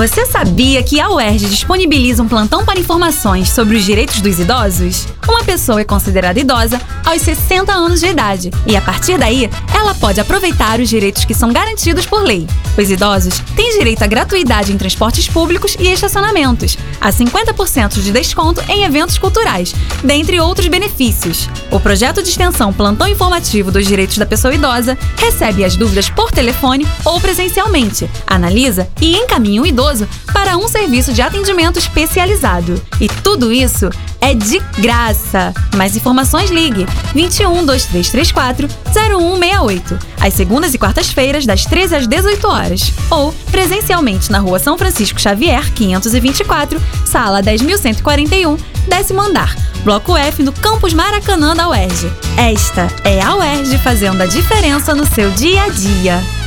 Você sabia que a UERJ disponibiliza um plantão para informações sobre os direitos dos idosos? Uma pessoa é considerada idosa aos 60 anos de idade e, a partir daí, ela pode aproveitar os direitos que são garantidos por lei. Os idosos têm direito à gratuidade em transportes públicos e estacionamentos, a 50% de desconto em eventos culturais, dentre outros benefícios. O projeto de extensão Plantão Informativo dos Direitos da Pessoa Idosa recebe as dúvidas por telefone ou presencialmente, analisa e encaminha o idoso para um serviço de atendimento especializado. E tudo isso é de graça. Mais informações ligue 21 2334 0168, às segundas e quartas-feiras, das 13 às 18 horas, ou presencialmente na Rua São Francisco Xavier, 524, sala 10141, décimo andar. Bloco F no Campus Maracanã da UERJ. Esta é a UERJ fazendo a diferença no seu dia a dia.